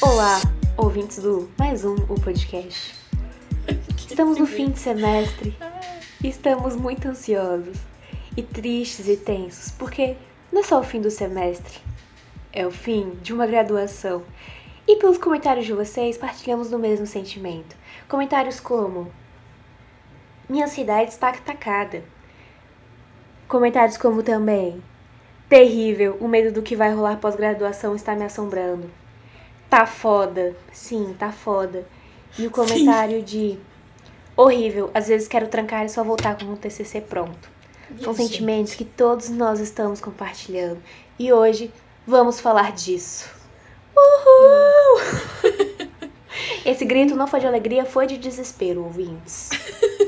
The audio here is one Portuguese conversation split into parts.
Olá, ouvintes do Mais Um, o podcast. Estamos no fim de semestre e estamos muito ansiosos e tristes e tensos, porque não é só o fim do semestre, é o fim de uma graduação. E pelos comentários de vocês, partilhamos do mesmo sentimento. Comentários como: Minha ansiedade está atacada. Comentários como também: Terrível, o medo do que vai rolar pós-graduação está me assombrando. Tá foda. Sim, tá foda. E o comentário Sim. de horrível, às vezes quero trancar e só voltar com um TCC pronto. São sentimentos que todos nós estamos compartilhando. E hoje vamos falar disso. Uhul! Esse grito não foi de alegria, foi de desespero, ouvintes.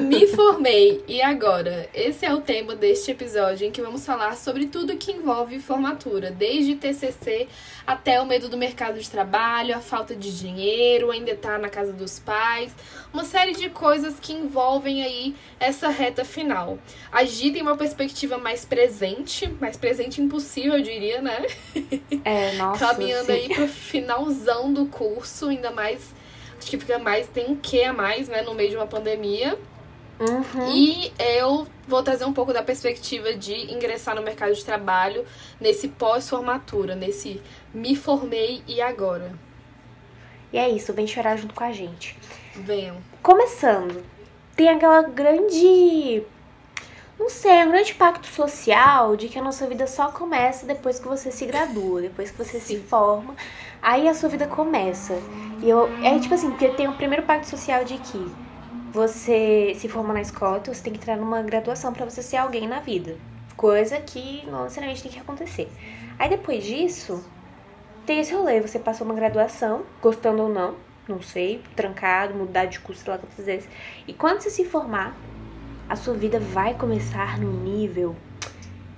Me formei e agora? Esse é o tema deste episódio em que vamos falar sobre tudo que envolve formatura, desde TCC até o medo do mercado de trabalho, a falta de dinheiro, ainda estar na casa dos pais, uma série de coisas que envolvem aí essa reta final. Agir em uma perspectiva mais presente, mais presente impossível, eu diria, né? É, nossa. Caminhando sim. aí pro finalzão do curso, ainda mais acho que fica mais, tem um quê a mais, né, no meio de uma pandemia. Uhum. E eu vou trazer um pouco da perspectiva de ingressar no mercado de trabalho nesse pós-formatura, nesse me formei e agora. E é isso, vem chorar junto com a gente. Venham. Começando, tem aquela grande. Não sei, um grande pacto social de que a nossa vida só começa depois que você se gradua, depois que você Sim. se forma. Aí a sua vida começa. E eu. É tipo assim, porque tem o primeiro pacto social de que você se forma na escola, então você tem que entrar numa graduação para você ser alguém na vida. Coisa que não necessariamente tem que acontecer. Aí depois disso, tem esse rolê, você passou uma graduação, gostando ou não, não sei, trancado, mudar de curso, sei lá quantas vezes. E quando você se formar, a sua vida vai começar num nível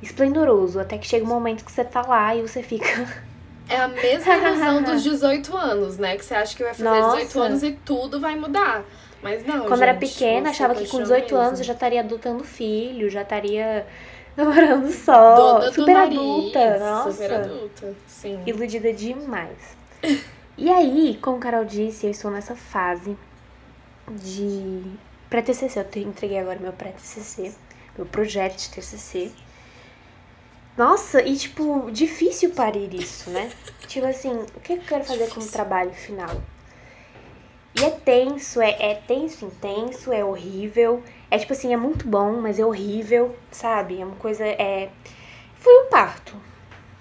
esplendoroso, até que chega um momento que você tá lá e você fica. É a mesma razão dos 18 anos, né? Que você acha que vai fazer Nossa. 18 anos e tudo vai mudar. Mas não, Quando gente, era pequena, achava que com 18 mesmo. anos eu já estaria adotando filho, já estaria namorando só. Dona super nariz, adulta, nossa. Super adulta, sim. Iludida demais. e aí, como Carol disse, eu estou nessa fase de pré-TCC. Eu entreguei agora meu pré-TCC, meu projeto de TCC. Nossa, e tipo, difícil parir isso, né? tipo assim, o que eu quero fazer como trabalho final? E é tenso, é, é tenso, intenso, é horrível. É tipo assim, é muito bom, mas é horrível, sabe? É uma coisa. É... Foi um parto.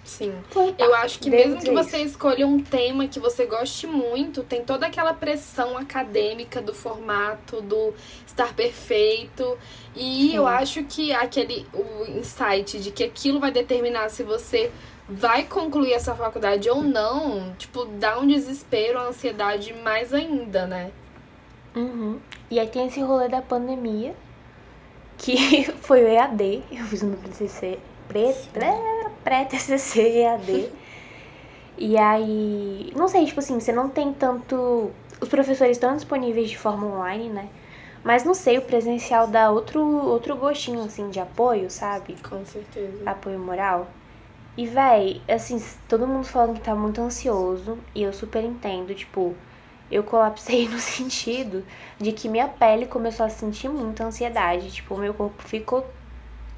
Sim. Um eu acho que mesmo que você escolha um tema que você goste muito, tem toda aquela pressão acadêmica do formato, do estar perfeito. E Sim. eu acho que aquele o insight de que aquilo vai determinar se você vai concluir essa faculdade ou não, tipo, dá um desespero, uma ansiedade mais ainda, né? Uhum. E aí tem esse rolê da pandemia, que foi o EAD, eu fiz no TCC, pré-TCC EAD. e aí, não sei, tipo assim, você não tem tanto... Os professores estão disponíveis de forma online, né? Mas não sei, o presencial dá outro, outro gostinho, assim, de apoio, sabe? Com certeza. Apoio moral. E, véi, assim, todo mundo falando que tá muito ansioso, e eu super entendo, tipo, eu colapsei no sentido de que minha pele começou a sentir muita ansiedade, tipo, meu corpo ficou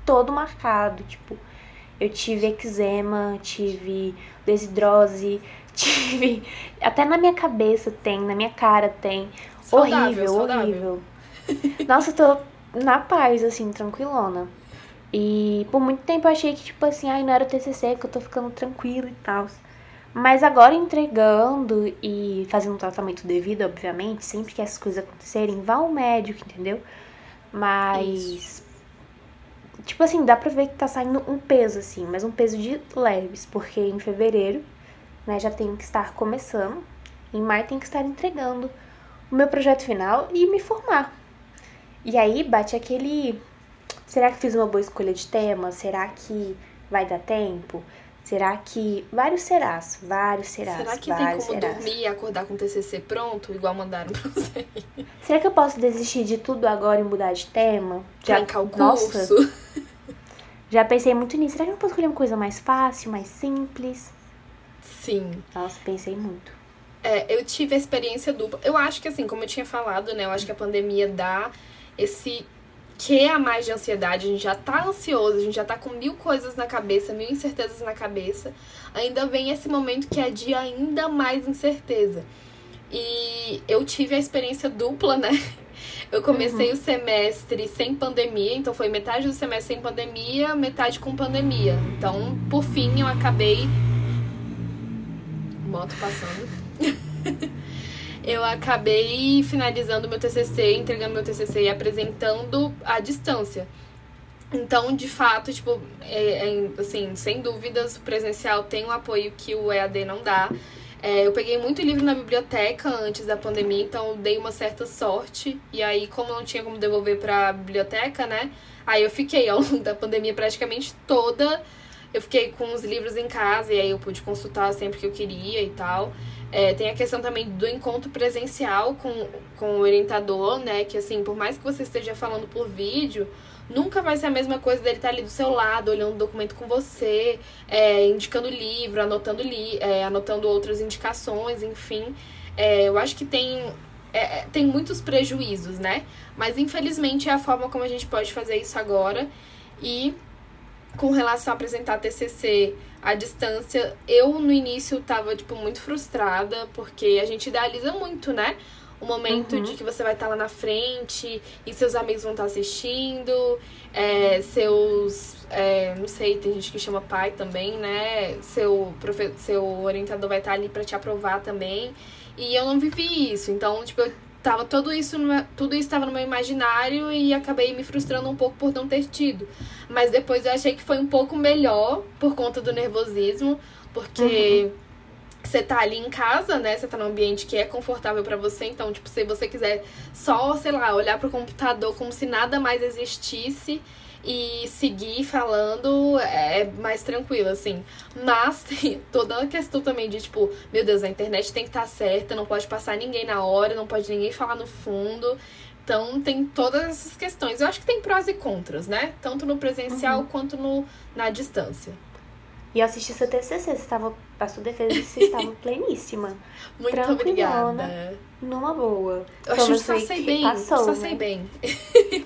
todo marcado, tipo, eu tive eczema, tive desidrose, tive. Até na minha cabeça tem, na minha cara tem. Saudável, horrível, saudável. horrível. Nossa, eu tô na paz, assim, tranquilona. E por muito tempo eu achei que, tipo assim, ai, não era o TCC, que eu tô ficando tranquila e tal. Mas agora entregando e fazendo um tratamento devido, obviamente, sempre que essas coisas acontecerem, vá ao médico, entendeu? Mas. Isso. Tipo assim, dá pra ver que tá saindo um peso, assim, mas um peso de leves, porque em fevereiro, né, já tenho que estar começando. Em maio tem que estar entregando o meu projeto final e me formar. E aí bate aquele Será que fiz uma boa escolha de tema? Será que vai dar tempo? Será que. Vários serás, vários serás. Será que tem como serás. dormir e acordar com o TCC pronto, igual mandaram pra você? Será que eu posso desistir de tudo agora e mudar de tema? Já, Trancar o curso? Nossa, já pensei muito nisso. Será que eu posso escolher uma coisa mais fácil, mais simples? Sim. Nossa, pensei muito. É, eu tive a experiência dupla. Eu acho que, assim, como eu tinha falado, né? Eu acho que a pandemia dá esse que a mais de ansiedade. A gente já tá ansioso, a gente já tá com mil coisas na cabeça, mil incertezas na cabeça. Ainda vem esse momento que é de ainda mais incerteza. E eu tive a experiência dupla, né? Eu comecei uhum. o semestre sem pandemia, então foi metade do semestre sem pandemia, metade com pandemia. Então, por fim, eu acabei. Moto passando. eu acabei finalizando meu TCC, entregando meu TCC e apresentando à distância. Então, de fato, tipo, é, é, assim, sem dúvidas, o presencial tem um apoio que o EAD não dá. É, eu peguei muito livro na biblioteca antes da pandemia, então dei uma certa sorte. E aí, como não tinha como devolver para a biblioteca, né? Aí eu fiquei ao longo da pandemia praticamente toda. Eu fiquei com os livros em casa e aí eu pude consultar sempre que eu queria e tal. É, tem a questão também do encontro presencial com, com o orientador, né? Que assim, por mais que você esteja falando por vídeo, nunca vai ser a mesma coisa dele estar ali do seu lado, olhando o documento com você, é, indicando livro, anotando, li é, anotando outras indicações, enfim. É, eu acho que tem, é, é, tem muitos prejuízos, né? Mas infelizmente é a forma como a gente pode fazer isso agora. E com relação a apresentar TCC à distância, eu no início tava, tipo, muito frustrada, porque a gente idealiza muito, né? o momento uhum. de que você vai estar lá na frente e seus amigos vão estar assistindo, é, seus. É, não sei, tem gente que chama pai também, né? Seu, profe seu orientador vai estar ali para te aprovar também. E eu não vivi isso. Então, tipo, eu tava tudo isso, meu, tudo isso estava no meu imaginário e acabei me frustrando um pouco por não ter tido. Mas depois eu achei que foi um pouco melhor por conta do nervosismo, porque. Uhum você tá ali em casa, né? Você tá num ambiente que é confortável para você. Então, tipo, se você quiser só, sei lá, olhar pro computador como se nada mais existisse e seguir falando, é mais tranquilo, assim. Mas tem toda a questão também de, tipo, meu Deus, a internet tem que estar tá certa, não pode passar ninguém na hora, não pode ninguém falar no fundo. Então tem todas essas questões. Eu acho que tem prós e contras, né? Tanto no presencial uhum. quanto no, na distância. E eu assisti seu TCC, você estava, a sua defesa, você estava pleníssima. Muito obrigada. Numa boa. Eu acho que só sei bem, passou, só né? sei bem.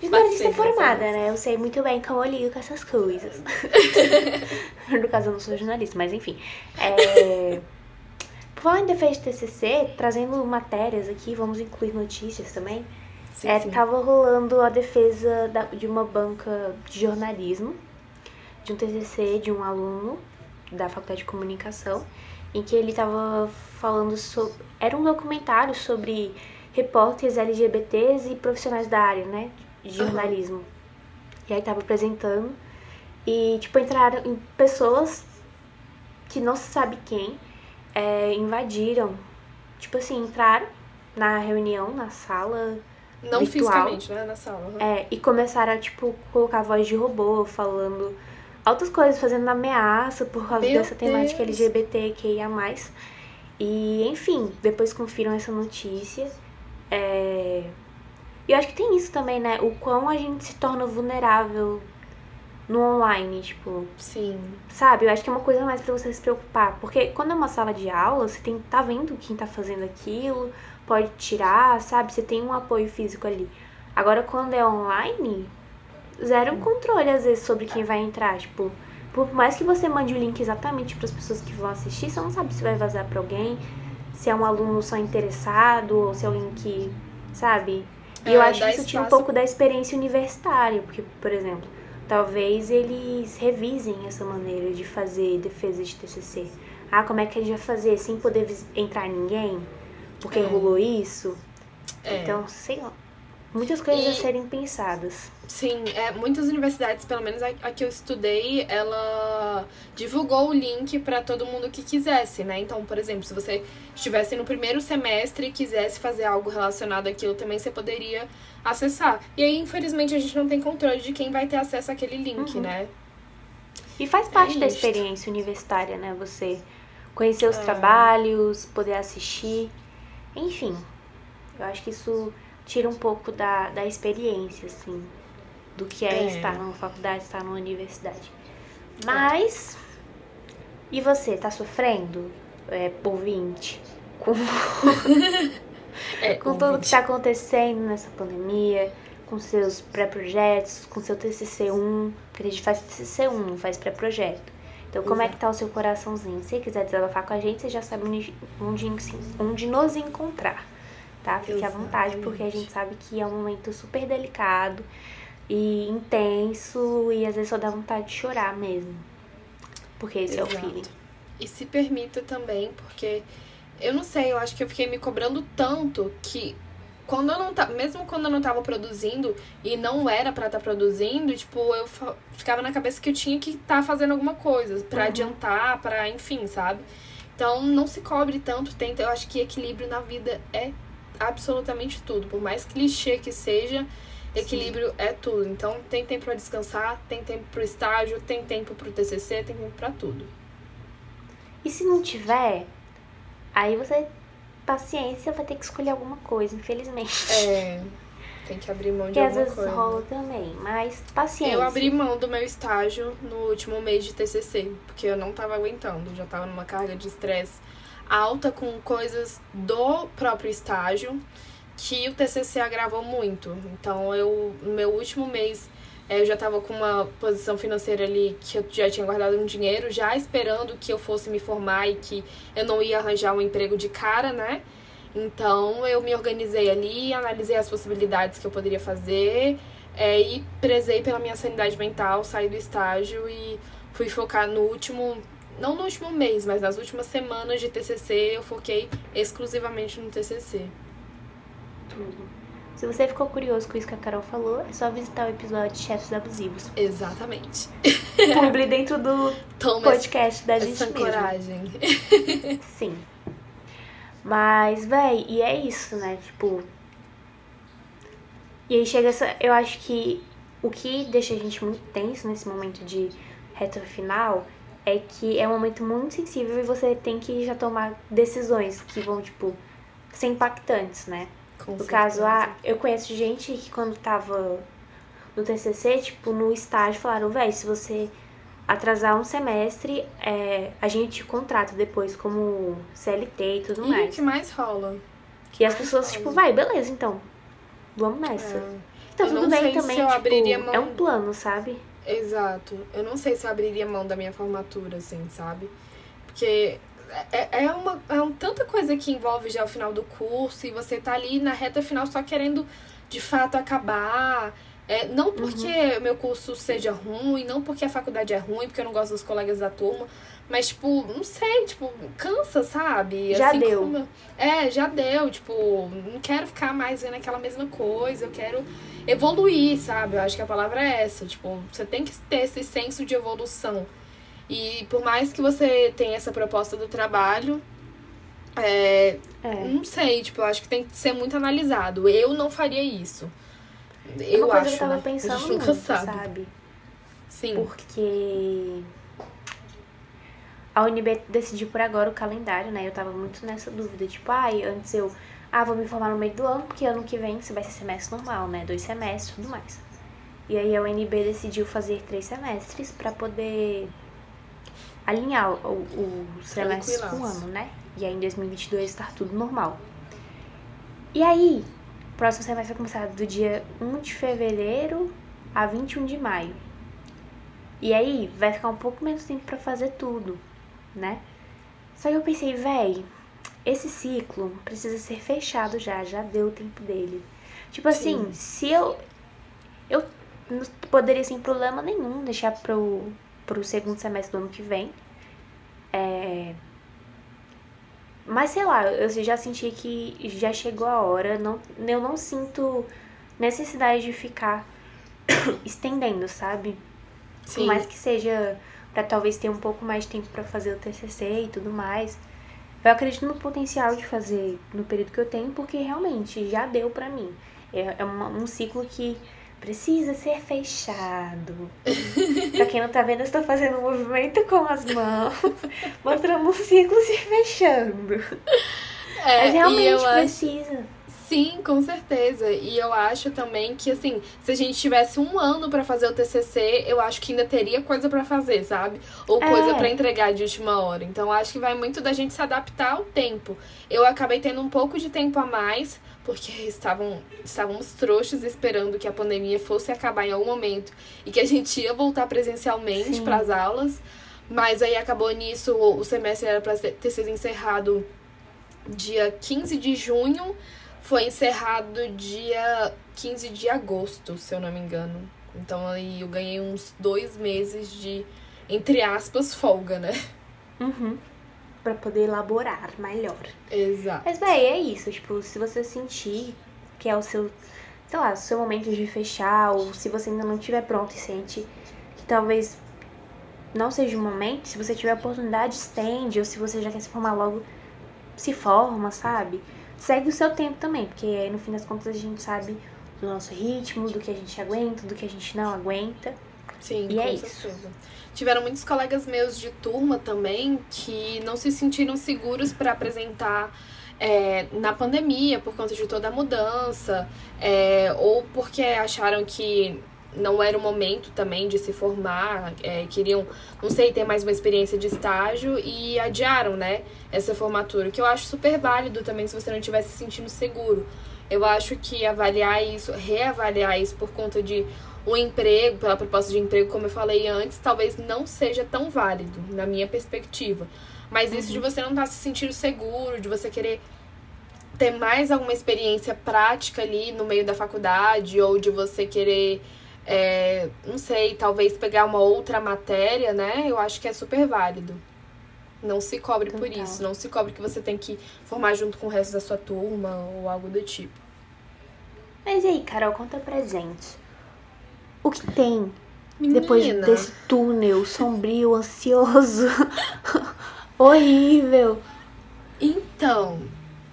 Jornalista formada, né? Eu sei muito bem como eu ligo com essas coisas. no caso, eu não sou jornalista, mas enfim. É... Por falar em defesa de TCC, trazendo matérias aqui, vamos incluir notícias também. Sim, é, sim. Tava rolando a defesa da, de uma banca de jornalismo, de um TCC de um aluno da Faculdade de Comunicação, em que ele estava falando sobre. Era um documentário sobre repórteres LGBTs e profissionais da área, né? De jornalismo. Uhum. E aí tava apresentando. E, tipo, entraram em pessoas que não se sabe quem é, invadiram. Tipo assim, entraram na reunião, na sala. Não virtual, fisicamente, né? Na sala. Uhum. É, e começaram a, tipo, colocar voz de robô, falando altas coisas, fazendo ameaça por causa Meu dessa temática Deus. LGBTQIA+. E, enfim, depois confiram essa notícia. É... E eu acho que tem isso também, né? O quão a gente se torna vulnerável no online, tipo. Sim. Sabe? Eu acho que é uma coisa mais para você se preocupar. Porque quando é uma sala de aula, você tem tá vendo quem tá fazendo aquilo, pode tirar, sabe? Você tem um apoio físico ali. Agora, quando é online, zero controle, às vezes, sobre quem vai entrar. Tipo, por mais que você mande o link exatamente para as pessoas que vão assistir, você não sabe se vai vazar para alguém, se é um aluno só interessado, ou se é alguém que, sabe? E é, eu acho que isso tira um pouco da experiência universitária, porque, por exemplo, talvez eles revisem essa maneira de fazer defesa de TCC. Ah, como é que a gente vai fazer sem poder entrar ninguém? Porque é. rolou isso? É. Então, sei lá. Muitas coisas e... a serem pensadas. Sim, é, muitas universidades, pelo menos a, a, que eu estudei, ela divulgou o link para todo mundo que quisesse, né? Então, por exemplo, se você estivesse no primeiro semestre e quisesse fazer algo relacionado àquilo, também você poderia acessar. E aí, infelizmente, a gente não tem controle de quem vai ter acesso àquele link, uhum. né? E faz parte é da experiência universitária, né? Você conhecer os é. trabalhos, poder assistir, enfim. Eu acho que isso tira um pouco da, da experiência, assim, do que é, é. estar numa faculdade, estar numa universidade. Mas. E você, tá sofrendo? é, ouvinte, com, é, com tudo que está acontecendo nessa pandemia, com seus pré-projetos, com seu TCC1, porque a gente faz TCC1, não faz pré-projeto. Então, como Exato. é que tá o seu coraçãozinho? Se quiser desabafar com a gente, você já sabe onde, onde nos encontrar, tá? Fique Exatamente. à vontade, porque a gente sabe que é um momento super delicado e intenso e às vezes só dá vontade de chorar mesmo. Porque esse Exato. é o feeling. E se permita também, porque eu não sei, eu acho que eu fiquei me cobrando tanto que quando eu não tá, mesmo quando eu não tava produzindo e não era para estar tá produzindo, tipo, eu ficava na cabeça que eu tinha que estar tá fazendo alguma coisa para uhum. adiantar, para enfim, sabe? Então, não se cobre tanto, tenta, eu acho que equilíbrio na vida é absolutamente tudo, por mais clichê que seja, Equilíbrio Sim. é tudo. Então, tem tempo para descansar, tem tempo pro estágio, tem tempo pro TCC, tem tempo para tudo. E se não tiver, aí você paciência vai ter que escolher alguma coisa, infelizmente. É. Tem que abrir mão de que alguma coisa. Às vezes rola também, mas paciência. Eu abri mão do meu estágio no último mês de TCC, porque eu não tava aguentando, já tava numa carga de estresse alta com coisas do próprio estágio que o TCC agravou muito. Então, eu, no meu último mês, é, eu já estava com uma posição financeira ali que eu já tinha guardado um dinheiro, já esperando que eu fosse me formar e que eu não ia arranjar um emprego de cara, né? Então, eu me organizei ali, analisei as possibilidades que eu poderia fazer é, e prezei pela minha sanidade mental, saí do estágio e fui focar no último não no último mês, mas nas últimas semanas de TCC, eu foquei exclusivamente no TCC tudo. Se você ficou curioso com isso que a Carol falou, é só visitar o episódio de Chefes Abusivos. Exatamente. Publi dentro do Toma podcast da gente essa coragem. Sim. Mas, véi, e é isso, né? Tipo. E aí chega essa. Eu acho que o que deixa a gente muito tenso nesse momento de reta final é que é um momento muito sensível e você tem que já tomar decisões que vão, tipo, ser impactantes, né? Com no certeza. caso, ah, eu conheço gente que quando tava no TCC, tipo, no estágio, falaram, véi, se você atrasar um semestre, é, a gente contrata depois como CLT e tudo e mais. o que mais rola? Que e as pessoas, rola. tipo, vai, beleza, então, vamos nessa. É. Então, tudo bem também, tipo, mão... é um plano, sabe? Exato. Eu não sei se eu abriria mão da minha formatura, assim, sabe? Porque é, é, uma, é um, tanta coisa que envolve já o final do curso e você tá ali na reta final só querendo de fato acabar. É, não porque uhum. meu curso seja ruim, não porque a faculdade é ruim, porque eu não gosto dos colegas da turma, mas, tipo, não sei, tipo, cansa, sabe? Já assim deu. Como... É, já deu, tipo, não quero ficar mais vendo aquela mesma coisa, eu quero evoluir, sabe? Eu acho que a palavra é essa, tipo, você tem que ter esse senso de evolução. E por mais que você tenha essa proposta do trabalho, é, é. não sei, tipo, eu acho que tem que ser muito analisado. Eu não faria isso. É eu acho. Que eu tava né? pensando muito, sabe. sabe? Sim. Porque a UNB decidiu por agora o calendário, né? Eu tava muito nessa dúvida, tipo, ai, ah, antes eu, ah, vou me formar no meio do ano, porque ano que vem você vai ser semestre normal, né? Dois semestres, tudo mais. E aí a UNB decidiu fazer três semestres para poder alinhar o, o semestre com o ano, né? E aí em 2022 estar tudo normal. E aí, o próximo semestre vai começar do dia 1 de fevereiro a 21 de maio. E aí vai ficar um pouco menos tempo para fazer tudo, né? Só que eu pensei, véi, esse ciclo precisa ser fechado já, já deu o tempo dele. Tipo assim, Sim. se eu. Eu não poderia sem problema nenhum deixar pro, pro segundo semestre do ano que vem. É... Mas sei lá, eu já senti que já chegou a hora. Não, eu não sinto necessidade de ficar estendendo, sabe? Sim. Por mais que seja para talvez ter um pouco mais de tempo para fazer o TCC e tudo mais. Eu acredito no potencial de fazer no período que eu tenho, porque realmente já deu para mim. É, é um ciclo que precisa ser fechado. pra quem não tá vendo, eu estou fazendo um movimento com as mãos, mostrando um ciclo se fechando. É, Mas realmente precisa. Acho... Sim, com certeza. E eu acho também que, assim, se a gente tivesse um ano para fazer o TCC, eu acho que ainda teria coisa para fazer, sabe? Ou coisa é. para entregar de última hora. Então, acho que vai muito da gente se adaptar ao tempo. Eu acabei tendo um pouco de tempo a mais, porque estavam, estávamos trouxas esperando que a pandemia fosse acabar em algum momento e que a gente ia voltar presencialmente para as aulas. Mas aí acabou nisso, o semestre era para ter sido encerrado dia 15 de junho foi encerrado dia 15 de agosto, se eu não me engano. Então aí eu ganhei uns dois meses de, entre aspas, folga, né? Uhum. Pra poder elaborar melhor. Exato. Mas, bem, é isso. Tipo, se você sentir que é o seu, sei lá, seu momento de fechar, ou se você ainda não estiver pronto e sente que talvez não seja o momento, se você tiver oportunidade, estende, ou se você já quer se formar logo, se forma, sabe? Segue o seu tempo também, porque aí no fim das contas a gente sabe do nosso ritmo, do que a gente aguenta, do que a gente não aguenta. Sim, e com é certeza. Isso. Tiveram muitos colegas meus de turma também que não se sentiram seguros para apresentar é, na pandemia por conta de toda a mudança, é, ou porque acharam que não era o momento também de se formar, é, queriam, não sei, ter mais uma experiência de estágio e adiaram, né, essa formatura, que eu acho super válido também se você não estivesse se sentindo seguro. Eu acho que avaliar isso, reavaliar isso por conta de um emprego, pela proposta de emprego, como eu falei antes, talvez não seja tão válido, na minha perspectiva. Mas isso uhum. de você não estar tá se sentindo seguro, de você querer ter mais alguma experiência prática ali no meio da faculdade, ou de você querer é, não sei, talvez pegar uma outra matéria, né? Eu acho que é super válido. Não se cobre Total. por isso. Não se cobre que você tem que formar junto com o resto da sua turma ou algo do tipo. Mas e aí, Carol, conta pra gente. O que tem Menina. depois desse túnel sombrio, ansioso, horrível? Então,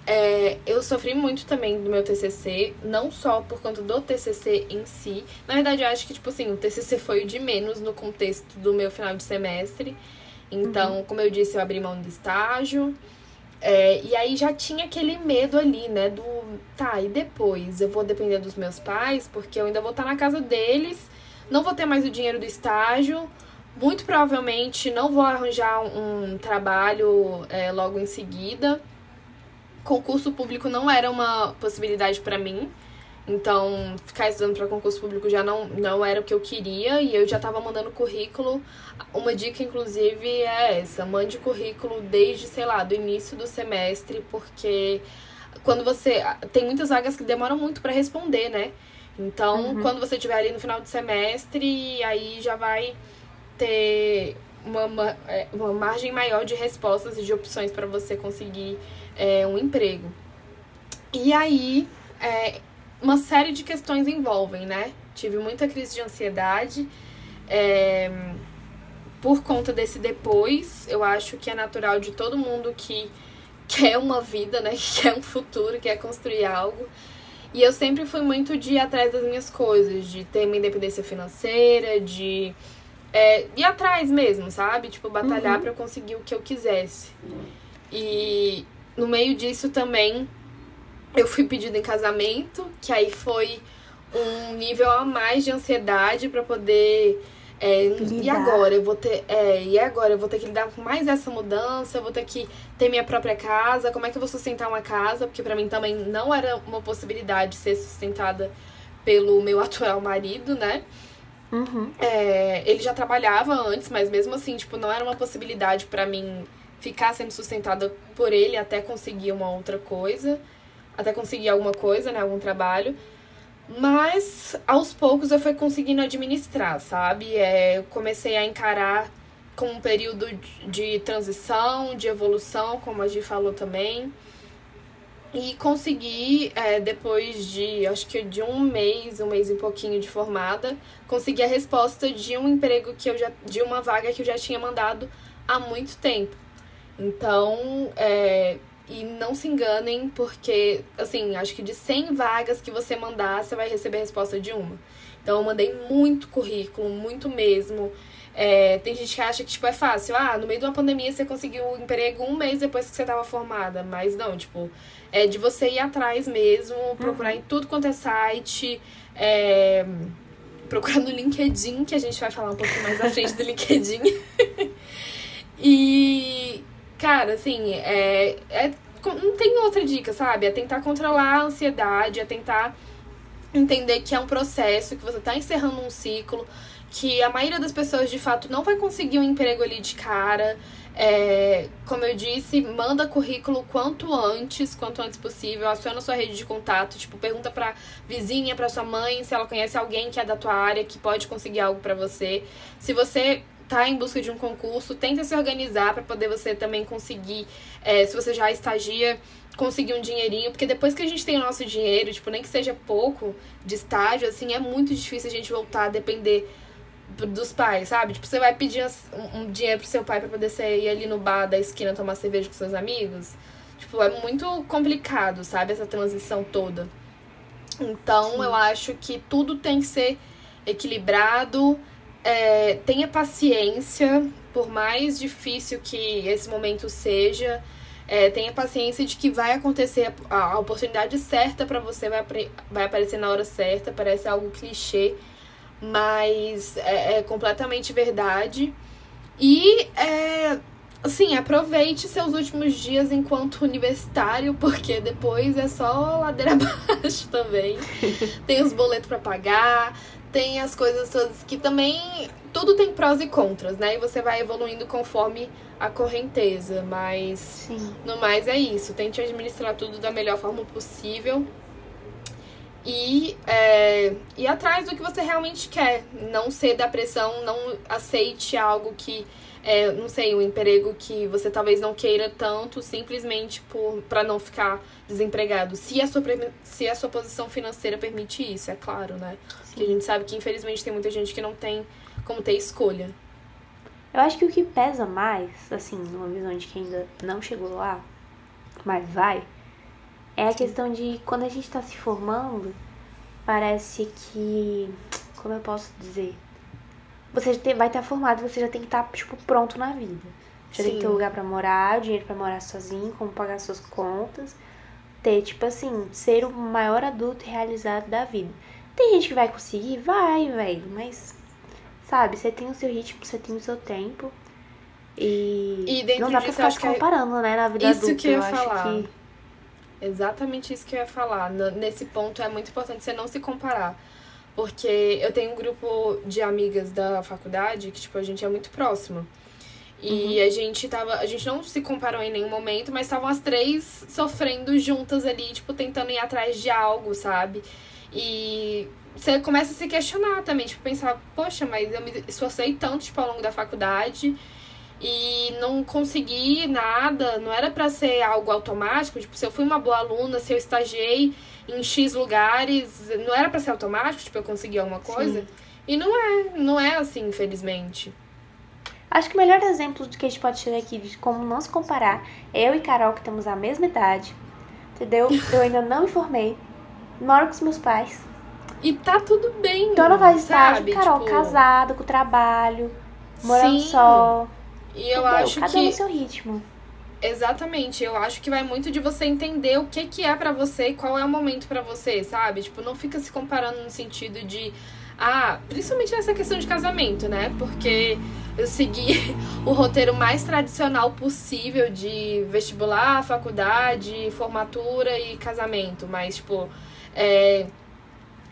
é, eu sofri muito também do meu TCC, não só por conta do TCC em si. Na verdade, eu acho que, tipo assim, o TCC foi o de menos no contexto do meu final de semestre. Então, uhum. como eu disse, eu abri mão do estágio. É, e aí já tinha aquele medo ali, né? Do tá, e depois? Eu vou depender dos meus pais, porque eu ainda vou estar na casa deles, não vou ter mais o dinheiro do estágio. Muito provavelmente não vou arranjar um, trabalho é, logo em seguida concurso público não era uma possibilidade para mim. Então, ficar estudando para concurso público já não, não era o que eu queria e eu já estava mandando currículo. Uma dica, inclusive, é essa: mande currículo desde, sei lá, do início do semestre, porque quando você. Tem muitas vagas que demoram muito para responder, né? Então, uhum. quando você estiver ali no final do semestre, aí já vai ter uma, uma, é, uma margem maior de respostas e de opções para você conseguir é, um emprego. E aí, é, uma série de questões envolvem, né? Tive muita crise de ansiedade. É, por conta desse depois, eu acho que é natural de todo mundo que quer uma vida, né? Que quer um futuro, quer construir algo. E eu sempre fui muito de ir atrás das minhas coisas, de ter uma independência financeira, de é, ir atrás mesmo, sabe? Tipo, batalhar uhum. para conseguir o que eu quisesse. E no meio disso também eu fui pedida em casamento, que aí foi um nível a mais de ansiedade para poder é, e agora? Eu vou ter é, e agora? Eu vou ter que lidar com mais essa mudança? Eu vou ter que ter minha própria casa? Como é que eu vou sustentar uma casa? Porque para mim também não era uma possibilidade ser sustentada pelo meu atual marido né? Uhum. é, ele já trabalhava antes mas mesmo assim tipo não era uma possibilidade para mim ficar sendo sustentada por ele até conseguir uma outra coisa, até conseguir alguma coisa, né, algum trabalho. Mas aos poucos eu fui conseguindo administrar, sabe? É, comecei a encarar como um período de transição, de evolução, como a Gi falou também. E consegui, é, depois de acho que de um mês, um mês e pouquinho de formada, consegui a resposta de um emprego que eu já. de uma vaga que eu já tinha mandado há muito tempo. Então, é, e não se enganem, porque, assim, acho que de 100 vagas que você mandar, você vai receber a resposta de uma. Então, eu mandei muito currículo, muito mesmo. É, tem gente que acha que, tipo, é fácil. Ah, no meio de uma pandemia você conseguiu um emprego um mês depois que você tava formada. Mas não, tipo, é de você ir atrás mesmo, procurar uhum. em tudo quanto é site. É, procurar no LinkedIn, que a gente vai falar um pouquinho mais à frente do LinkedIn. e, cara, assim, é, é, não tem outra dica, sabe? É tentar controlar a ansiedade, é tentar entender que é um processo, que você tá encerrando um ciclo que a maioria das pessoas de fato não vai conseguir um emprego ali de cara. É, como eu disse, manda currículo quanto antes, quanto antes possível, aciona sua rede de contato, tipo, pergunta pra vizinha, pra sua mãe, se ela conhece alguém que é da tua área, que pode conseguir algo para você. Se você tá em busca de um concurso, tenta se organizar para poder você também conseguir, é, se você já estagia, conseguir um dinheirinho, porque depois que a gente tem o nosso dinheiro, tipo, nem que seja pouco de estágio, assim, é muito difícil a gente voltar a depender dos pais, sabe? Tipo, você vai pedir um, dinheiro pro seu pai para poder sair ir ali no bar da esquina tomar cerveja com seus amigos. Tipo, é muito complicado, sabe? Essa transição toda. Então, Sim. eu acho que tudo tem que ser equilibrado. É, tenha paciência, por mais difícil que esse momento seja. É, tenha paciência de que vai acontecer a, a oportunidade certa para você, vai, vai aparecer na hora certa. Parece algo clichê, mas é, é completamente verdade. E, é, assim, aproveite seus últimos dias enquanto universitário, porque depois é só ladeira abaixo também. tem os boletos para pagar, tem as coisas todas que também. Tudo tem prós e contras, né? E você vai evoluindo conforme a correnteza. Mas, Sim. no mais, é isso. Tente administrar tudo da melhor forma possível e é, ir atrás do que você realmente quer. Não ser da pressão, não aceite algo que, é, não sei, um emprego que você talvez não queira tanto, simplesmente para não ficar desempregado. Se a, sua, se a sua posição financeira permite isso, é claro, né? Porque a gente sabe que infelizmente tem muita gente que não tem como ter escolha. Eu acho que o que pesa mais, assim, numa visão de quem ainda não chegou lá, mas vai, é a questão de quando a gente está se formando, parece que. Como eu posso dizer? Você vai estar formado, você já tem que estar, tipo, pronto na vida. Já Sim. tem que ter lugar para morar, dinheiro para morar sozinho, como pagar suas contas. Ter, tipo assim, ser o maior adulto realizado da vida. Tem gente que vai conseguir? Vai, velho. Mas, sabe, você tem o seu ritmo, você tem o seu tempo. E, e não dá pra ficar se comparando, né, na vida isso adulta. Que eu eu falar. Que... Exatamente isso que eu ia falar. Nesse ponto é muito importante você não se comparar. Porque eu tenho um grupo de amigas da faculdade que, tipo, a gente é muito próxima. E uhum. a gente tava. A gente não se comparou em nenhum momento, mas estavam as três sofrendo juntas ali, tipo, tentando ir atrás de algo, sabe? E você começa a se questionar também, tipo, pensar, poxa, mas eu me esforcei tanto, tipo, ao longo da faculdade e não consegui nada, não era para ser algo automático, tipo, se eu fui uma boa aluna, se eu estagiei em X lugares, não era para ser automático, tipo, eu consegui alguma coisa. Sim. E não é, não é assim, infelizmente. Acho que o melhor exemplo do que a gente pode tirar aqui de como não se comparar é eu e Carol, que temos a mesma idade, entendeu? Eu ainda não me formei, moro com os meus pais. E tá tudo bem, não faz estágio, Carol tipo... casada, com trabalho, morando Sim. só e eu Entendeu? acho Cada que. Um no seu ritmo. Exatamente, eu acho que vai muito de você entender o que que é para você e qual é o momento para você, sabe? Tipo, não fica se comparando no sentido de ah, principalmente nessa questão de casamento, né? Porque eu segui o roteiro mais tradicional possível de vestibular, faculdade, formatura e casamento, mas tipo, é,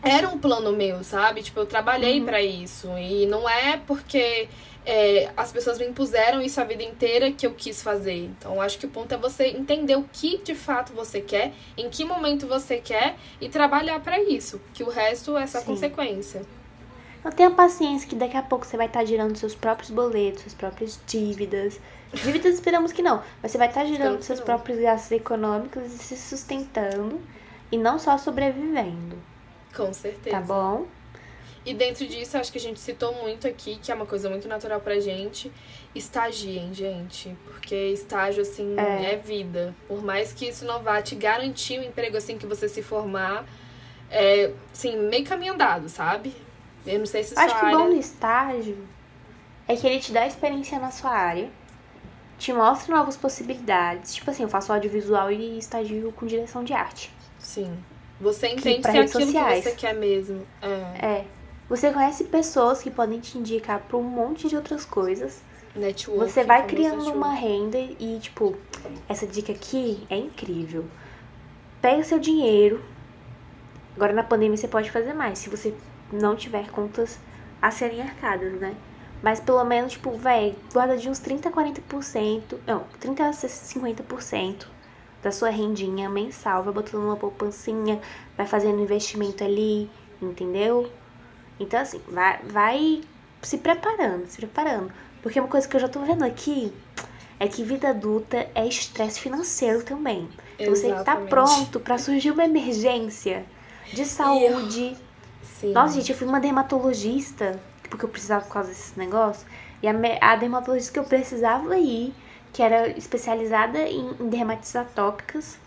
era um plano meu, sabe? Tipo, eu trabalhei uhum. para isso e não é porque é, as pessoas me impuseram isso a vida inteira que eu quis fazer. Então, acho que o ponto é você entender o que de fato você quer, em que momento você quer e trabalhar para isso. Que o resto é só Sim. consequência. Não tenha paciência que daqui a pouco você vai estar girando seus próprios boletos, suas próprias dívidas. Dívidas esperamos que não, mas você vai estar girando seus próprios gastos econômicos e se sustentando e não só sobrevivendo. Com certeza. Tá bom? E dentro disso, acho que a gente citou muito aqui, que é uma coisa muito natural pra gente. Estagiem, gente. Porque estágio, assim, é. é vida. Por mais que isso não vá te garantir o um emprego assim que você se formar, é, assim, meio caminho andado, sabe? Eu não sei se Acho que o bom no estágio é que ele te dá experiência na sua área, te mostra novas possibilidades. Tipo assim, eu faço audiovisual e estagio com direção de arte. Sim. Você entende se é aquilo sociais. que você quer mesmo. É. é. Você conhece pessoas que podem te indicar para um monte de outras coisas. Network, você vai criando uma renda e, tipo, essa dica aqui é incrível. Pega seu dinheiro. Agora na pandemia você pode fazer mais, se você não tiver contas a serem arcadas, né? Mas pelo menos, tipo, véi, guarda de uns 30 a 40%, não, 30 a 50% da sua rendinha mensal, vai botando uma poupancinha, vai fazendo investimento ali, entendeu? Então, assim, vai, vai se preparando, se preparando. Porque uma coisa que eu já tô vendo aqui é que vida adulta é estresse financeiro também. Então, você tá pronto para surgir uma emergência de saúde. Sim. Nossa, gente, eu fui uma dermatologista, porque eu precisava por causa desses negócios. E a, a dermatologista que eu precisava ir, que era especializada em, em dermatites atópicas,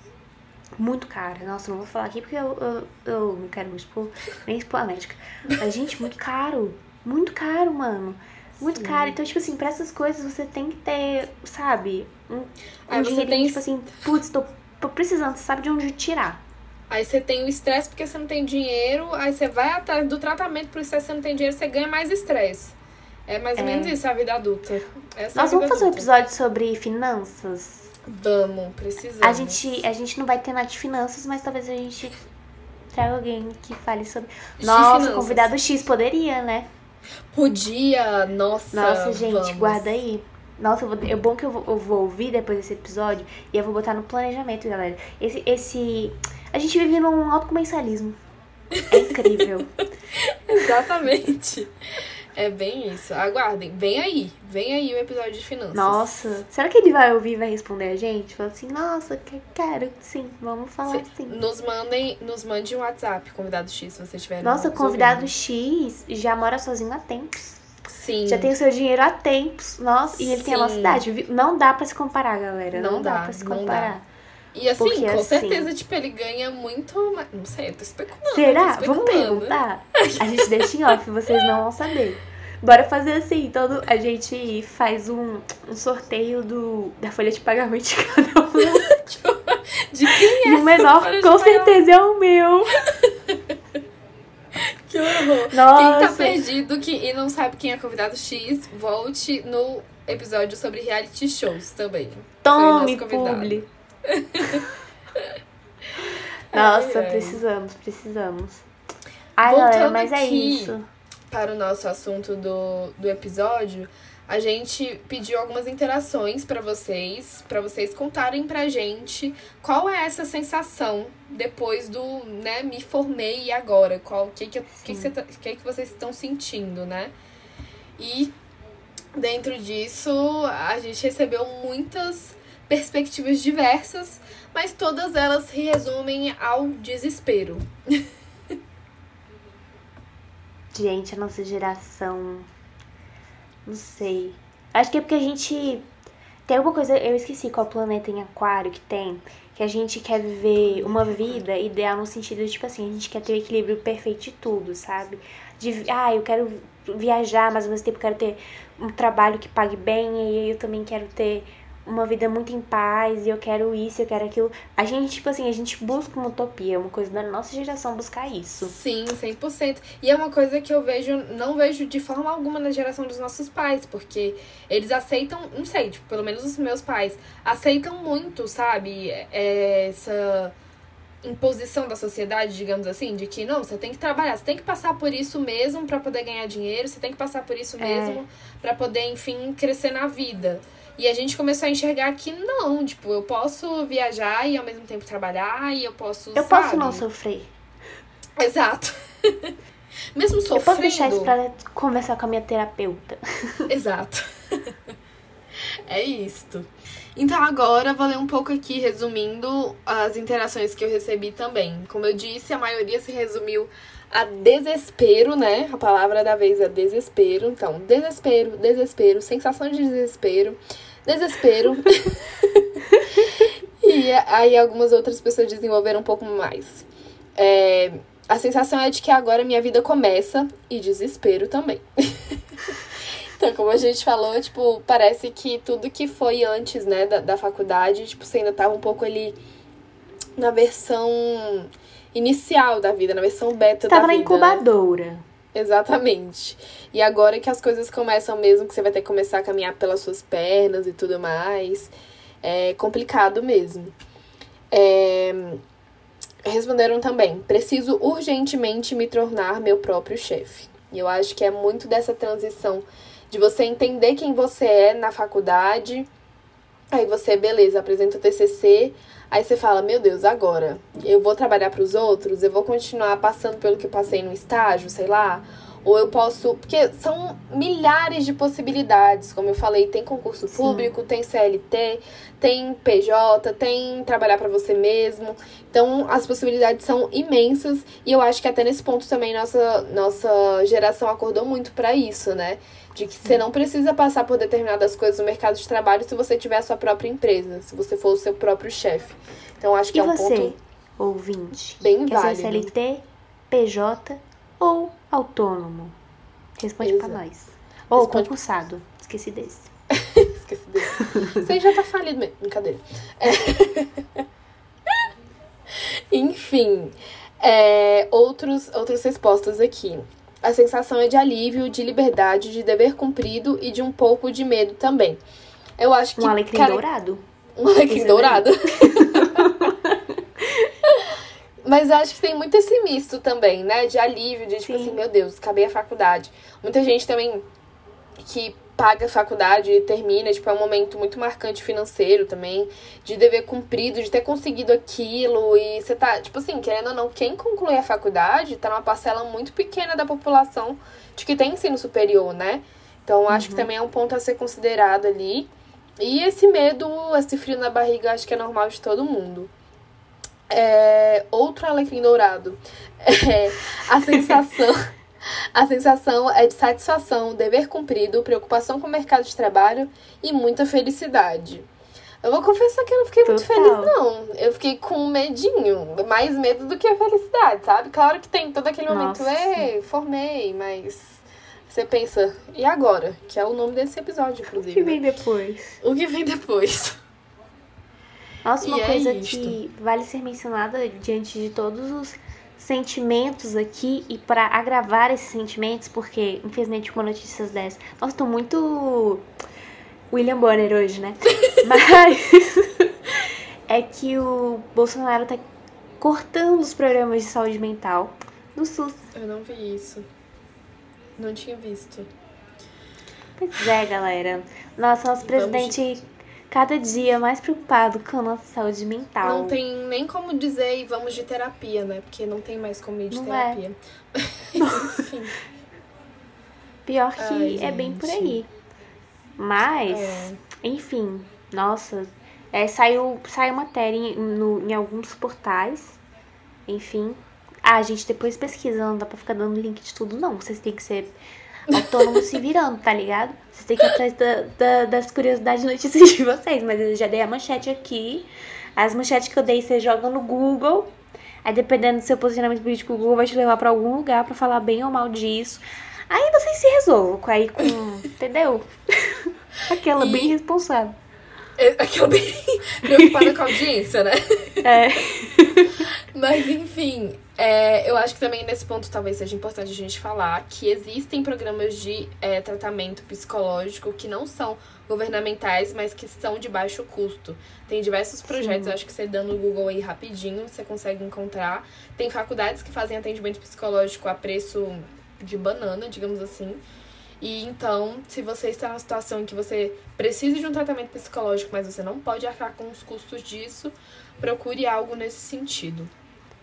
muito cara. Nossa, não vou falar aqui porque eu, eu, eu não quero me expor, nem expor a médica. Mas, gente, muito caro. Muito caro, mano. Muito Sim. caro. Então, tipo assim, pra essas coisas você tem que ter, sabe, um, um Aí você tem... tipo assim, putz, tô, tô precisando, você sabe de onde tirar. Aí você tem o estresse porque você não tem dinheiro, aí você vai atrás do tratamento por estresse você não tem dinheiro, você ganha mais estresse. É mais ou é. menos isso a vida adulta. Essa Nós é vamos fazer adulta. um episódio sobre finanças? Vamos, precisamos. A gente, a gente não vai ter nada de finanças, mas talvez a gente traga alguém que fale sobre. Nossa, finanças. convidado X poderia, né? Podia, nossa. Nossa, gente, vamos. guarda aí. Nossa, eu vou, é bom que eu vou, eu vou, ouvir depois desse episódio e eu vou botar no planejamento, galera. Esse, esse, a gente vive num autocomercialismo. É incrível. Exatamente. É bem isso. Aguardem. Vem aí. Vem aí o episódio de finanças. Nossa. Será que ele vai ouvir e vai responder a gente? Fala assim, nossa, quero. Sim, vamos falar sim. Nos mandem, nos mande um WhatsApp, convidado X, se você tiver. Nossa, convidado ouvindo. X já mora sozinho há tempos. Sim. Já tem o seu dinheiro há tempos. Nossa, Sim. e ele tem a nossa idade. Não dá para se comparar, galera. Não, não dá, dá para se comparar. E assim, Porque, com assim, certeza, tipo, ele ganha muito. Não sei, eu tô especulando. Será? Tô especulando. Vamos perguntar? A gente deixa em off, vocês não vão saber. Bora fazer assim, todo, a gente faz um, um sorteio do, da folha de pagamento de cada um. de quem é? E o menor com certeza é o meu. que horror. Nossa. Quem tá perdido que, e não sabe quem é convidado X, volte no episódio sobre reality shows também. Tome, publi. Nossa, ai, ai. precisamos, precisamos. Ai, Voltando galera, mas é isso. Para o nosso assunto do, do episódio, a gente pediu algumas interações para vocês, para vocês contarem pra gente qual é essa sensação depois do, né, me formei e agora, qual que que, que, que, tá, que, que vocês estão sentindo, né? E dentro disso, a gente recebeu muitas perspectivas diversas, mas todas elas se resumem ao desespero. Gente, a nossa geração. Não sei. Acho que é porque a gente. Tem alguma coisa. Eu esqueci qual planeta em Aquário que tem. Que a gente quer viver uma vida ideal no sentido de, tipo assim, a gente quer ter o equilíbrio perfeito de tudo, sabe? De, ah, eu quero viajar, mas ao mesmo tempo quero ter um trabalho que pague bem, e eu também quero ter uma vida muito em paz e eu quero isso, eu quero aquilo. A gente, tipo assim, a gente busca uma utopia, é uma coisa da nossa geração buscar isso. Sim, 100%. E é uma coisa que eu vejo, não vejo de forma alguma na geração dos nossos pais, porque eles aceitam, não sei, tipo, pelo menos os meus pais, aceitam muito, sabe, é, essa imposição da sociedade, digamos assim, de que não, você tem que trabalhar, você tem que passar por isso mesmo para poder ganhar dinheiro, você tem que passar por isso é. mesmo é. para poder, enfim, crescer na vida. E a gente começou a enxergar que não, tipo, eu posso viajar e ao mesmo tempo trabalhar e eu posso. Eu sabe? posso não sofrer. Exato. mesmo sofrendo. Eu posso deixar isso pra conversar com a minha terapeuta. Exato. é isto. Então agora vou ler um pouco aqui, resumindo as interações que eu recebi também. Como eu disse, a maioria se resumiu a desespero, né? A palavra da vez é desespero. Então, desespero, desespero, sensação de desespero, desespero. e aí algumas outras pessoas desenvolveram um pouco mais. É, a sensação é de que agora minha vida começa e desespero também. Então, como a gente falou, tipo, parece que tudo que foi antes, né, da, da faculdade, tipo, você ainda tava um pouco ali na versão inicial da vida, na versão beta tava da na vida. incubadora. Exatamente. E agora que as coisas começam mesmo, que você vai ter que começar a caminhar pelas suas pernas e tudo mais, é complicado mesmo. É... Responderam também: preciso urgentemente me tornar meu próprio chefe. E eu acho que é muito dessa transição de você entender quem você é na faculdade. Aí você, beleza, apresenta o TCC. Aí você fala: Meu Deus, agora eu vou trabalhar para os outros? Eu vou continuar passando pelo que eu passei no estágio, sei lá? Ou eu posso. Porque são milhares de possibilidades. Como eu falei, tem concurso Sim. público, tem CLT, tem PJ, tem trabalhar para você mesmo. Então, as possibilidades são imensas. E eu acho que até nesse ponto também nossa, nossa geração acordou muito para isso, né? De que você não precisa passar por determinadas coisas no mercado de trabalho se você tiver a sua própria empresa, se você for o seu próprio chefe. Então, acho que E é um você, ponto ouvinte? bem ser válido. CLT, PJ ou autônomo? Responde pra Exato. nós. Ou Responde- concursado. Esqueci desse. Esqueci desse. Você já tá falido mesmo. Brincadeira. É. Enfim, é, outros, outras respostas aqui. A sensação é de alívio, de liberdade, de dever cumprido e de um pouco de medo também. Eu acho que. Um alecrim cara, dourado. Um alecrim dourado. Mas eu acho que tem muito esse misto também, né? De alívio, de tipo Sim. assim, meu Deus, acabei a faculdade. Muita gente também que paga a faculdade e termina, tipo, é um momento muito marcante financeiro também, de dever cumprido, de ter conseguido aquilo. E você tá, tipo assim, querendo ou não, quem conclui a faculdade tá numa parcela muito pequena da população de que tem ensino superior, né? Então acho que também é um ponto a ser considerado ali. E esse medo, esse frio na barriga, acho que é normal de todo mundo. É, outro alecrim dourado. É, a sensação. A sensação é de satisfação, dever cumprido, preocupação com o mercado de trabalho e muita felicidade. Eu vou confessar que eu não fiquei muito Total. feliz, não. Eu fiquei com medinho. Mais medo do que a felicidade, sabe? Claro que tem todo aquele momento, Nossa. ei, formei, mas você pensa, e agora? Que é o nome desse episódio, O inclusive. que né? vem depois? O que vem depois? Nossa, uma E é coisa isto. que vale ser mencionada diante de todos os sentimentos aqui e pra agravar esses sentimentos, porque infelizmente com notícias dessas. Nossa, tô muito William Bonner hoje, né? Mas é que o Bolsonaro tá cortando os programas de saúde mental no SUS. Eu não vi isso. Não tinha visto. Pois é, galera. Nossa, nosso Vamos presidente cada dia mais preocupado com a nossa saúde mental. Não tem nem como dizer e vamos de terapia, né? Porque não tem mais como ir de Não é. terapia. Mas, enfim. Pior que Ai, é bem por aí. Mas, É. enfim, nossa, é, saiu, saiu matéria em, no- em alguns portais. Enfim. Ah, gente, depois pesquisando, não dá pra ficar dando link de tudo, não. Vocês têm que ser autônomos se virando, tá ligado? Vocês têm que ir atrás da- da- das curiosidades notícias de vocês. Mas eu já dei a manchete aqui. As manchetes que eu dei, você joga no Google. Aí, dependendo do seu posicionamento político, o Google vai te levar pra algum lugar pra falar bem ou mal disso. Aí vocês se resolvam aí com. entendeu? Aquela E- bem responsável. É que eu bem preocupada com a audiência, né? É. Mas enfim, é, eu acho que também nesse ponto talvez seja importante a gente falar que existem programas de é, tratamento psicológico que não são governamentais, mas que são de baixo custo. Tem diversos projetos, eu acho que você dando no Google aí rapidinho, você consegue encontrar. Tem faculdades que fazem atendimento psicológico a preço de banana, digamos assim. E então, se você está numa situação em que você precisa de um tratamento psicológico, mas você não pode arcar com os custos disso, procure algo nesse sentido.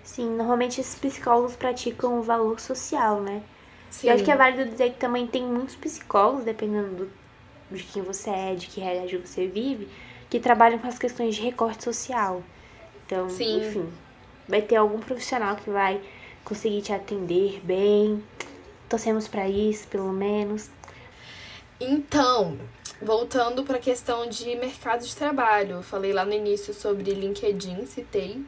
Sim, normalmente esses psicólogos praticam o valor social, né? Sim. E acho que é válido dizer que também tem muitos psicólogos, dependendo do, de quem você é, de que realidade você vive, que trabalham com as questões de recorte social. Então, Sim. enfim, vai ter algum profissional que vai conseguir te atender bem. Torcemos pra isso, pelo menos. Então, voltando para a questão de mercado de trabalho, eu falei lá no início sobre LinkedIn, citei.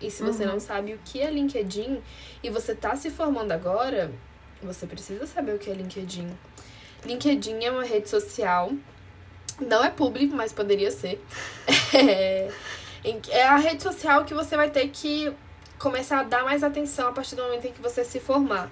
E se você Uhum. não sabe o que é LinkedIn e você tá se formando agora, você precisa saber o que é LinkedIn. LinkedIn é uma rede social. Não é público, mas poderia ser. É, é a rede social que você vai ter que começar a dar mais atenção a partir do momento em que você se formar.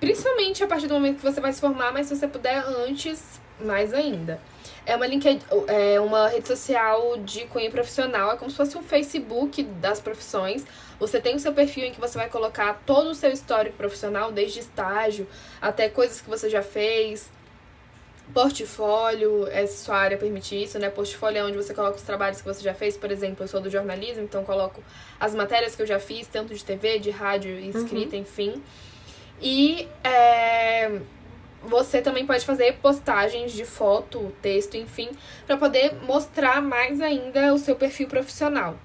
Principalmente a partir do momento que você vai se formar, mas se você puder antes, mais ainda. É uma, LinkedIn, é uma rede social de cunho profissional, é como se fosse um Facebook das profissões. Você tem o seu perfil em que você vai colocar todo o seu histórico profissional, desde estágio até coisas que você já fez, portfólio, é, se sua área permite isso, né? Portfólio é onde você coloca os trabalhos que você já fez, por exemplo, eu sou do jornalismo, então coloco as matérias que eu já fiz, tanto de TV, de rádio, escrita, uhum. enfim. E é, você também pode fazer postagens de foto, texto, enfim, para poder mostrar mais ainda o seu perfil profissional.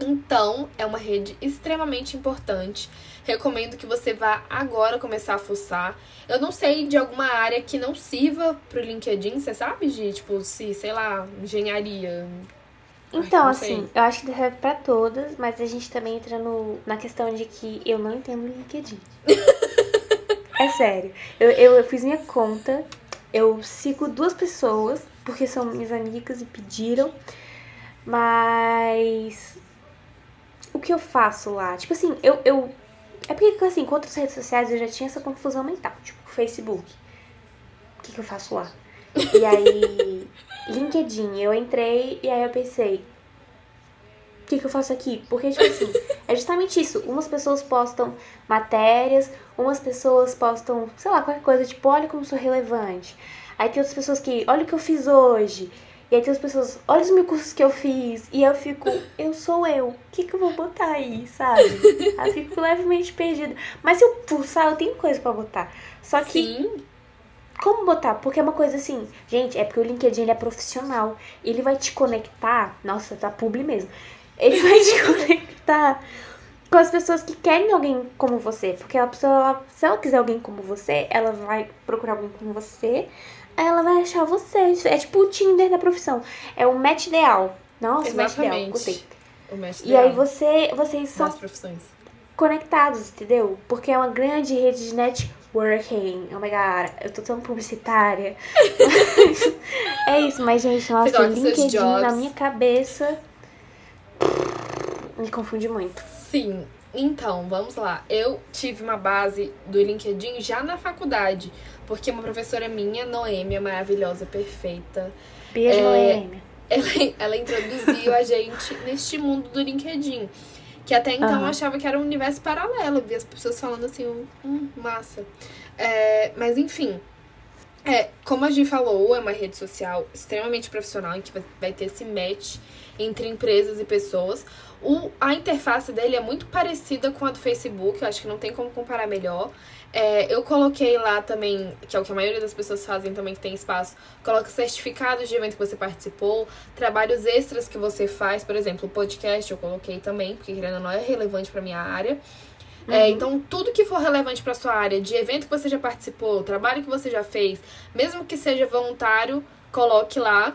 Então, é uma rede extremamente importante. Recomendo que você vá agora começar a fuçar. Eu não sei de alguma área que não sirva pro LinkedIn, você sabe? De, tipo, se, sei lá, engenharia. Então, Ai, assim, eu acho que serve pra todas, mas a gente também entra no, na questão de que eu não entendo o LinkedIn. é sério. Eu, eu, eu fiz minha conta, eu sigo duas pessoas, porque são minhas amigas e pediram, mas o que eu faço lá? Tipo assim, eu. eu é porque, assim, com outras redes sociais eu já tinha essa confusão mental. Tipo, Facebook. O que, que eu faço lá? E aí, LinkedIn, eu entrei e aí eu pensei, que, que eu faço aqui? Porque, tipo assim, é justamente isso. Umas pessoas postam matérias, umas pessoas postam, sei lá, qualquer coisa, tipo, olha como sou relevante. Aí tem outras pessoas que, olha o que eu fiz hoje. E aí tem as pessoas, olha os mil cursos que eu fiz. E eu fico, eu sou eu. O que, que eu vou botar aí, sabe? aí eu fico levemente perdida. Mas se eu pulsar, eu tenho coisa para botar. Só que. Sim. Como botar? Porque é uma coisa assim, gente, é porque o LinkedIn ele é profissional. Ele vai te conectar. Nossa, tá publi mesmo. Ele vai te conectar com as pessoas que querem alguém como você. Porque a pessoa, ela, se ela quiser alguém como você, ela vai procurar alguém como você ela vai achar você. É tipo o Tinder da profissão. É o match ideal. Nossa, o match ideal, gostei. O match e aí você, vocês são profissões. conectados, entendeu? Porque é uma grande rede de networking. Oh my god, eu tô tão publicitária. é isso, mas gente, nossa, o LinkedIn na minha cabeça me confunde muito. Sim, então, vamos lá. Eu tive uma base do LinkedIn já na faculdade. Porque uma professora minha, Noêmia, maravilhosa, perfeita. Beijo, é, Noêmia. Ela, ela introduziu a gente neste mundo do LinkedIn. Que até então uhum. eu achava que era um universo paralelo. Eu via as pessoas falando assim, hum, massa. É, mas enfim, é, como a gente falou, é uma rede social extremamente profissional em que vai ter esse match entre empresas e pessoas. O, a interface dele é muito parecida com a do Facebook, eu acho que não tem como comparar melhor. É, eu coloquei lá também, que é o que a maioria das pessoas fazem também que tem espaço, coloca certificados de evento que você participou, trabalhos extras que você faz, por exemplo, podcast eu coloquei também, porque querendo não é relevante para minha área. Uhum. É, então, tudo que for relevante para sua área, de evento que você já participou, trabalho que você já fez, mesmo que seja voluntário, coloque lá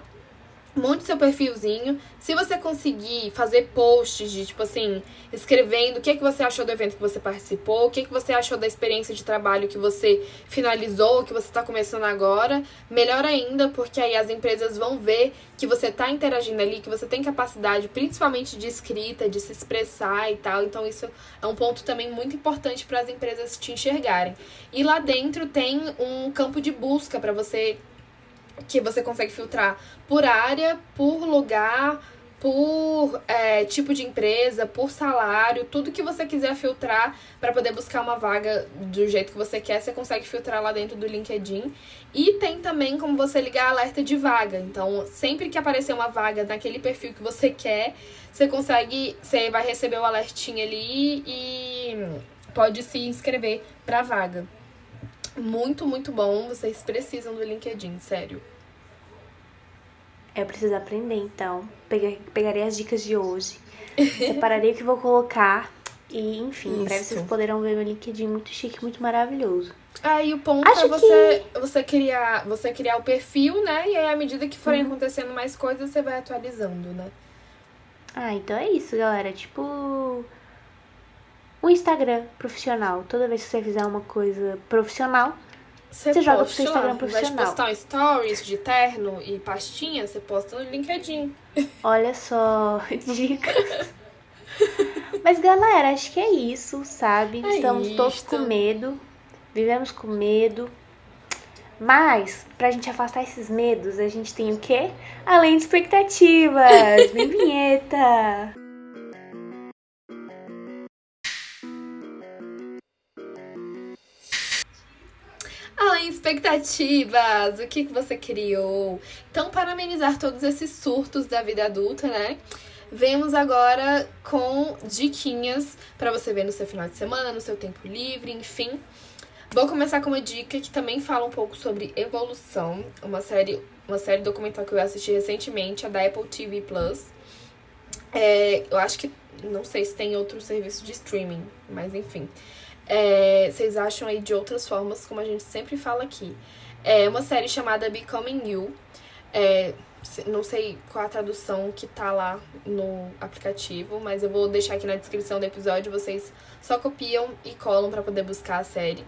monte seu perfilzinho. Se você conseguir fazer posts de, tipo assim, escrevendo o que, é que você achou do evento que você participou, o que, é que você achou da experiência de trabalho que você finalizou, que você está começando agora, melhor ainda, porque aí as empresas vão ver que você está interagindo ali, que você tem capacidade, principalmente de escrita, de se expressar e tal. Então, isso é um ponto também muito importante para as empresas te enxergarem. E lá dentro tem um campo de busca para você que você consegue filtrar por área, por lugar, por é, tipo de empresa, por salário, tudo que você quiser filtrar para poder buscar uma vaga do jeito que você quer, você consegue filtrar lá dentro do LinkedIn. E tem também como você ligar alerta de vaga. Então, sempre que aparecer uma vaga naquele perfil que você quer, você consegue, você vai receber o alertinho ali e pode se inscrever para vaga. Muito, muito bom. Vocês precisam do LinkedIn, sério. Eu preciso aprender, então. Peguei, pegarei as dicas de hoje. Separarei o que vou colocar. E, enfim, Isso. breve vocês poderão ver meu LinkedIn muito chique, muito maravilhoso. Aí o ponto Acho é você, que... você, criar, você criar o perfil, né? E aí, à medida que forem uhum. acontecendo mais coisas, você vai atualizando, né? Ah, então é isso, galera. Tipo. O Instagram profissional. Toda vez que você fizer uma coisa profissional, Você, Você joga pro seu Instagram lá. Ao invés de profissional. postar um stories de terno e pastinha, você posta no LinkedIn. Olha só, dicas. Mas galera, acho que é isso, sabe? É Estamos todos isto. com medo. Vivemos com medo. Mas, pra gente afastar esses medos, a gente tem o quê? Além de expectativas. Vem vinheta. expectativas, o que, que você criou? Então, para amenizar todos esses surtos da vida adulta, né? Vemos agora com diquinhas para você ver no seu final de semana, no seu tempo livre, enfim. Vou começar com uma dica que também fala um pouco sobre evolução, uma série, uma série documental que eu assisti recentemente, a da Apple TV Plus. É, eu acho que não sei se tem outro serviço de streaming, mas enfim. É, vocês acham aí de outras formas, como a gente sempre fala aqui. É uma série chamada Becoming You. É, não sei qual a tradução que tá lá no aplicativo, mas eu vou deixar aqui na descrição do episódio. Vocês só copiam e colam pra poder buscar a série.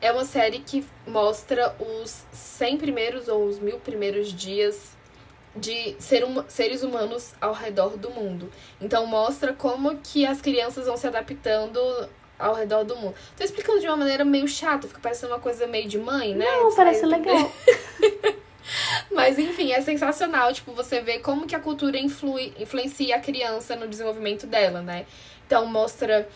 É uma série que mostra os 100 primeiros ou os mil primeiros dias de ser huma- seres humanos ao redor do mundo. Então mostra como que as crianças vão se adaptando ao redor do mundo. Tô explicando de uma maneira meio chata, fica parecendo uma coisa meio de mãe, né? Não, parece legal. Mas enfim, é sensacional, tipo, você vê como que a cultura influi, influencia a criança no desenvolvimento dela, né? Então mostra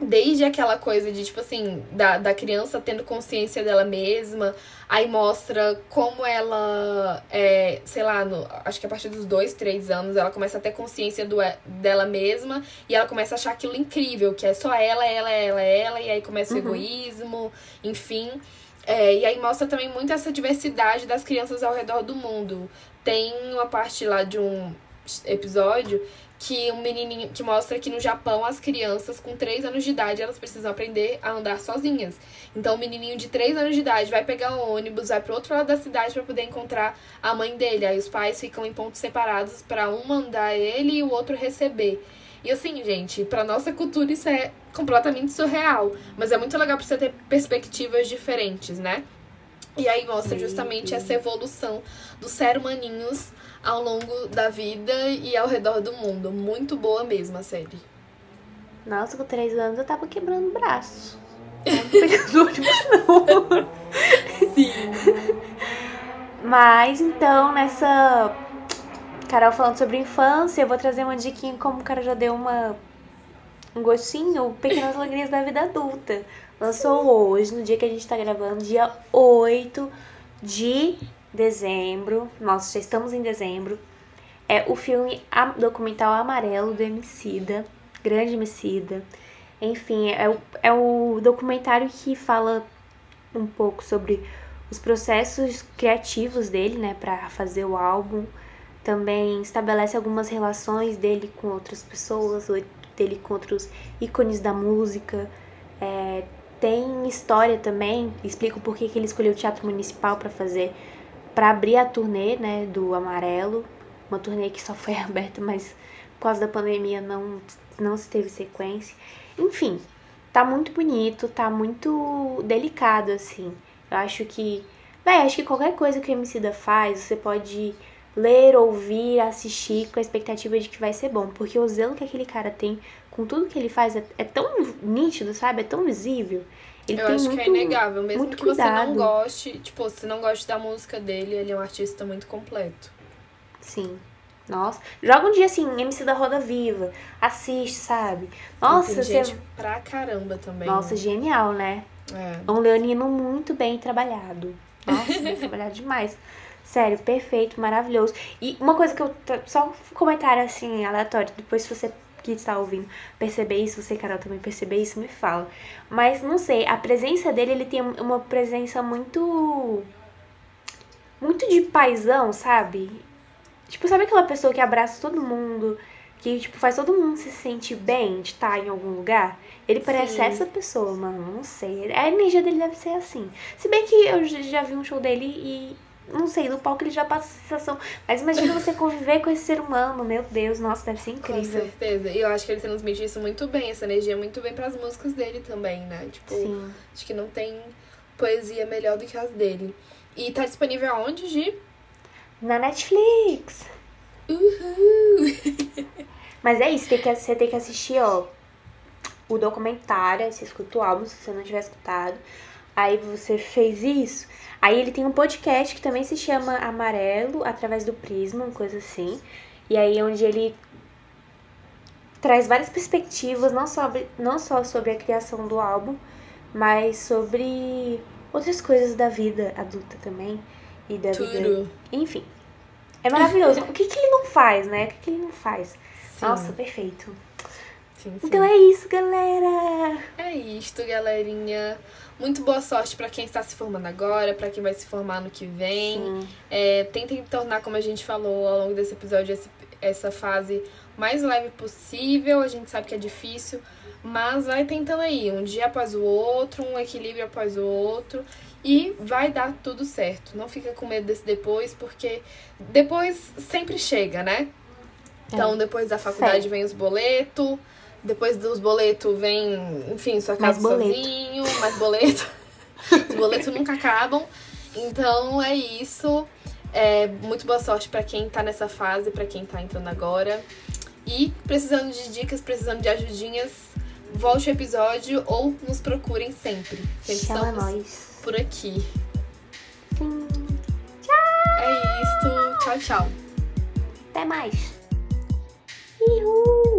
desde aquela coisa de, tipo assim, da, da criança tendo consciência dela mesma, aí mostra como ela, é, sei lá, no, acho que a partir dos dois, três anos, ela começa a ter consciência do, dela mesma e ela começa a achar aquilo incrível, que é só ela, ela, ela, ela, e aí começa o Uhum. egoísmo, enfim. É, e aí mostra também muito essa diversidade das crianças ao redor do mundo. Tem uma parte lá de um episódio que um menininho que mostra que no Japão as crianças com 3 anos de idade elas precisam aprender a andar sozinhas. Então o menininho de 3 anos de idade vai pegar um ônibus, vai pro outro lado da cidade para poder encontrar a mãe dele. Aí os pais ficam em pontos separados para um mandar ele e o outro receber. E assim, gente, pra nossa cultura isso é completamente surreal, mas é muito legal pra você ter perspectivas diferentes, né? E aí mostra justamente essa evolução dos seres humaninhos ao longo da vida e ao redor do mundo. Muito boa mesmo a série. Nossa, com três anos eu tava quebrando o braço. Não pegando ônibus, não. Sim. Mas então, nessa. Carol falando sobre infância, eu vou trazer uma diquinha como o cara já deu uma. Um gostinho, Pequenas Alegrias da Vida Adulta. Lançou hoje, no dia que a gente tá gravando, dia 8 de dezembro. Nossa, já estamos em dezembro. É o filme documental Amarelo do Emicida, grande Emicida. Enfim, é o, é o documentário que fala um pouco sobre os processos criativos dele, né, para fazer o álbum. Também estabelece algumas relações dele com outras pessoas, dele com outros ícones da música. É, tem história também, explica porquê que ele escolheu o Teatro Municipal para fazer, para abrir a turnê, né, do Amarelo, uma turnê que só foi aberta, mas por causa da pandemia não não se teve sequência. Enfim, tá muito bonito, tá muito delicado assim. Eu acho que, véi, acho que qualquer coisa que o Emicida faz, você pode ler, ouvir, assistir com a expectativa de que vai ser bom, porque o zelo que aquele cara tem com tudo que ele faz é, é tão nítido, sabe? É tão visível. Ele Eu tem acho muito, que é inegável. Mesmo muito que você não cuidado. goste, tipo, se não goste da música dele, ele é um artista muito completo. Sim. Nossa, joga um dia assim, MC da Roda Viva, assiste, sabe? Nossa, Tem você... gente pra caramba também. Nossa, né? genial, né? É. Um leonino muito bem trabalhado. Nossa, bem trabalhado demais. Sério, perfeito, maravilhoso. E uma coisa que eu. Só um comentário assim, aleatório. Depois, se você que está ouvindo perceber isso, você, Carol, também perceber isso, me fala. Mas não sei, a presença dele, ele tem uma presença muito. Muito de paisão, sabe? Tipo, sabe aquela pessoa que abraça todo mundo, que, tipo, faz todo mundo se sentir bem de estar em algum lugar? Ele parece Sim. essa pessoa, mano. Não sei. A energia dele deve ser assim. Se bem que eu já vi um show dele e. Não sei, no palco ele já passa a sensação. Mas imagina você conviver com esse ser humano, meu Deus, nossa, deve ser Com incrível. certeza. E eu acho que ele transmite isso muito bem, essa energia muito bem pras músicas dele também, né? Tipo, Sim. acho que não tem poesia melhor do que as dele. E tá disponível aonde, Gi? Na Netflix. Uhul! Mas é isso, tem que, você tem que assistir, ó, o documentário, você escuta o álbum, se você não tiver escutado. Aí você fez isso. Aí ele tem um podcast que também se chama Amarelo, através do Prisma, uma coisa assim. E aí onde ele traz várias perspectivas, não, sobre, não só sobre a criação do álbum, mas sobre outras coisas da vida adulta também. E da Tudo. vida. Enfim. É maravilhoso. o que, que ele não faz, né? O que, que ele não faz? Sim, Nossa, perfeito. sim, sim. Então é isso, galera. É isto, galerinha. Muito boa sorte pra quem está se formando agora, pra quem vai se formar no que vem. Sim. É, tentem tornar, como a gente falou ao longo desse episódio, esse- essa fase mais leve possível. A gente sabe que é difícil, mas vai tentando aí, um dia após o outro, um equilíbrio após o outro. E vai dar tudo certo. Não fica com medo desse depois, porque depois sempre chega, né? Então, depois da faculdade vem os boletos. Depois dos boletos vem, enfim, sua Mais casa boleto. sozinho, mais boleto. Os boletos nunca acabam. Então é isso. É, muito boa sorte pra quem tá nessa fase, pra quem tá entrando agora. E precisando de dicas, precisando de ajudinhas, volte o episódio ou nos procurem sempre. Sempre Chama estamos nós. por aqui. Sim. É isto. Tchau, tchau. Até mais. Uhul.